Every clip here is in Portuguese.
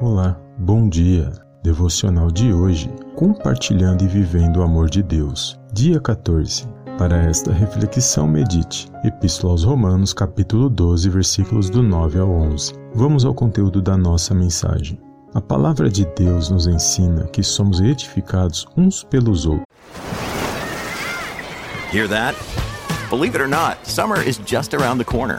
Olá, bom dia. Devocional de hoje: Compartilhando e vivendo o amor de Deus. Dia 14. Para esta reflexão, medite Epístola aos Romanos, capítulo 12, versículos do 9 ao 11. Vamos ao conteúdo da nossa mensagem. A palavra de Deus nos ensina que somos edificados uns pelos outros. Hear that? Believe it or not, summer is just around the corner.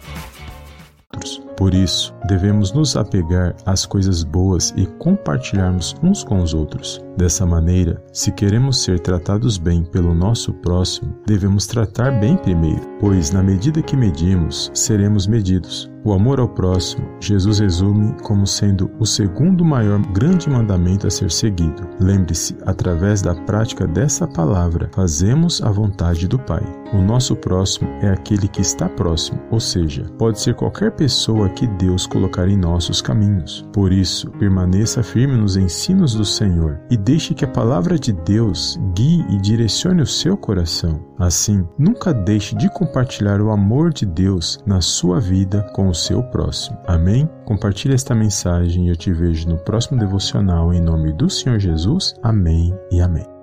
Por isso, devemos nos apegar às coisas boas e compartilharmos uns com os outros. Dessa maneira, se queremos ser tratados bem pelo nosso próximo, devemos tratar bem primeiro, pois na medida que medimos, seremos medidos. O amor ao próximo, Jesus resume como sendo o segundo maior grande mandamento a ser seguido. Lembre-se, através da prática dessa palavra, fazemos a vontade do Pai. O nosso próximo é aquele que está próximo, ou seja, pode ser qualquer pessoa que Deus colocar em nossos caminhos. Por isso, permaneça firme nos ensinos do Senhor e deixe que a palavra de Deus guie e direcione o seu coração. Assim, nunca deixe de compartilhar o amor de Deus na sua vida com o seu próximo. Amém? Compartilhe esta mensagem e eu te vejo no próximo devocional em nome do Senhor Jesus. Amém e amém.